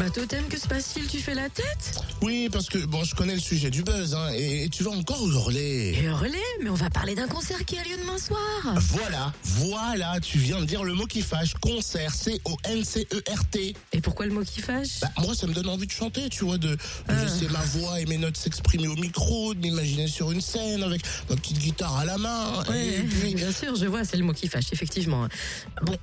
Bah Totem, que se passe-t-il? Tu fais la tête? Oui, parce que bon, je connais le sujet du buzz, hein, et, et tu vas encore hurler. Relais Mais on va parler d'un concert qui a lieu demain soir Voilà, voilà, tu viens de dire le mot qui fâche. Concert, C-O-N-C-E-R-t. Et pourquoi le mot qui fâche? Bah, moi, ça me donne envie de chanter, tu vois, de, de Ah. laisser ma voix et mes notes s'exprimer au micro, de m'imaginer sur une scène avec ma petite guitare à la main. Ouais, et puis, bien sûr, je vois, c'est le mot qui fâche, effectivement. Bon,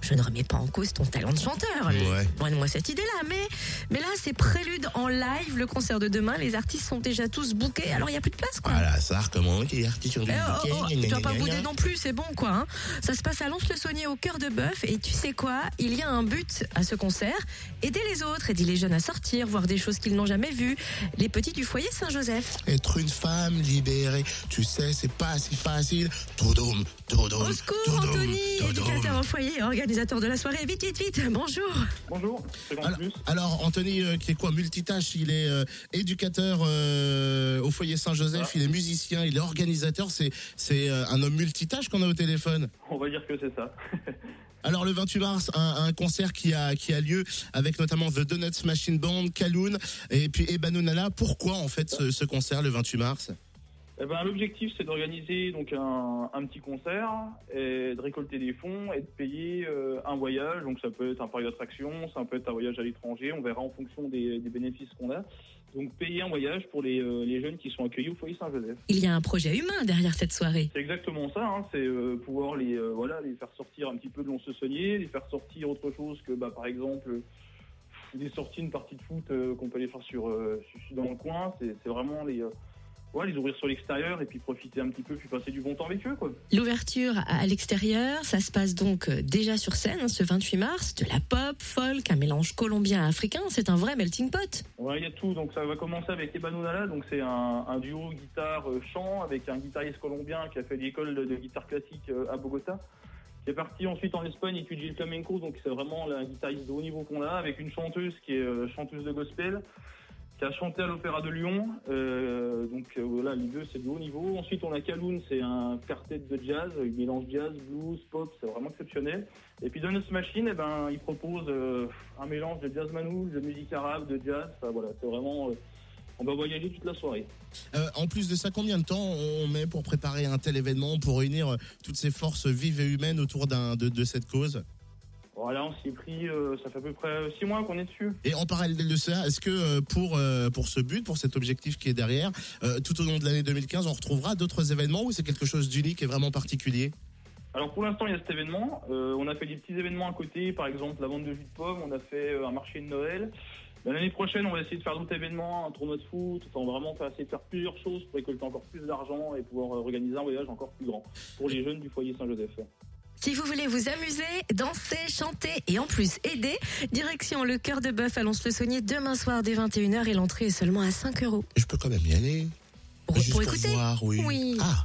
je ne remets pas en cause ton talent de chanteur. Ouais. Loin de moi cette idée-là, mais, mais là, c'est prélude en live, le concert de demain. Les artistes sont déjà tous bookés, alors il n'y a plus de place, quoi. voilà, ça recommence, qui est artiste sur Eh, du oh, oh, tu vas pas bouder non plus, c'est bon quoi. hein. Ça se passe à Lons-le-Saunier au cœur de bœuf et tu sais quoi? Il y a un but à ce concert aider les autres, aider les jeunes à sortir, voir des choses qu'ils n'ont jamais vues. Les petits du foyer Saint-Joseph. Être une femme libérée, tu sais, c'est pas si facile. Toudoum, toudoum, Au secours, toudoum, Anthony, toudoum. éducateur au foyer, organisateur de la soirée. Vite, vite, vite. Bonjour. Bonjour, Alors, alors, Anthony, euh, qui est quoi Multitâche, il est euh, éducateur euh, au foyer Saint-Joseph, Ah. il est musicien, il est organisateur, c'est c'est un homme multitâche qu'on a au téléphone. On va dire que c'est ça. Alors le 28 mars, un, un concert qui a qui a lieu avec notamment The Donuts Machine Band, Kaloun et puis Ebanonala. Pourquoi en fait ce, ce concert le 28 mars? Eh ben, L'objectif, c'est d'organiser donc un, un petit concert, et de récolter des fonds et de payer euh, un voyage. Donc ça peut être un parc d'attractions, ça peut être un voyage à l'étranger. On verra en fonction des, des bénéfices qu'on a. Donc payer un voyage pour les, euh, les jeunes qui sont accueillis au foyer Saint-Joseph. Il y a un projet humain derrière cette soirée. C'est exactement ça. hein. C'est euh, pouvoir les voilà les faire sortir un petit peu de l'on se soigner, les faire sortir autre chose que bah, par exemple des sorties, une partie de foot qu'on peut aller faire sur, dans le coin. C'est vraiment les ouais, les ouvrir sur l'extérieur et puis profiter un petit peu puis passer du bon temps avec eux quoi. L'ouverture à l'extérieur, ça se passe donc euh, déjà sur scène hein, ce 28 mars. De la pop, folk, un mélange colombien-africain. C'est un vrai melting pot. Ouais, il y a tout. Donc ça va commencer avec Ebanonala. Donc c'est un, un duo guitare-chant avec un guitariste colombien qui a fait l'école de, de guitare classique euh, à Bogota. Qui est parti ensuite en Espagne étudier le flamenco. Donc c'est vraiment la guitariste de haut niveau qu'on a avec une chanteuse qui est euh, chanteuse de gospel qui a chanté à l'Opéra de Lyon. Euh, donc euh, voilà, les deux c'est de haut niveau. Ensuite on a Kaloun, c'est un quartet de jazz, il mélange jazz, blues, pop, c'est vraiment exceptionnel. Et puis Donuts Machine, eh ben, il propose euh, un mélange de jazz manouche, de musique arabe, de jazz. Enfin, voilà, c'est vraiment. on va voyager toute la soirée. En plus de ça, combien de temps on met pour préparer un tel événement, pour réunir toutes ces forces vives et humaines autour de cette cause? Voilà, on s'y est pris, euh, ça fait à peu près six mois qu'on est dessus. Et en parallèle de ça, est-ce que euh, pour euh, pour ce but, pour cet objectif qui est derrière, euh, tout au long de l'année 2015, on retrouvera d'autres événements ou c'est quelque chose d'unique et vraiment particulier? Alors pour l'instant, il y a cet événement. Euh, on a fait des petits événements à côté, par exemple la vente de jus de pomme, on a fait euh, un marché de Noël. Ben, L'année prochaine, on va essayer de faire d'autres événements, un tournoi de foot. Enfin, on va vraiment faire, essayer de faire plusieurs choses pour récolter encore plus d'argent et pouvoir euh, organiser un voyage encore plus grand pour les jeunes du foyer Saint-Joseph. Si vous voulez vous amuser, danser, chanter et en plus aider, direction le cœur de bœuf à Lons-le-Saunier demain soir dès 21h et l'entrée est seulement à 5 euros. Je peux quand même y aller. Pour, pour pour écouter voir, oui. Oui. Ah,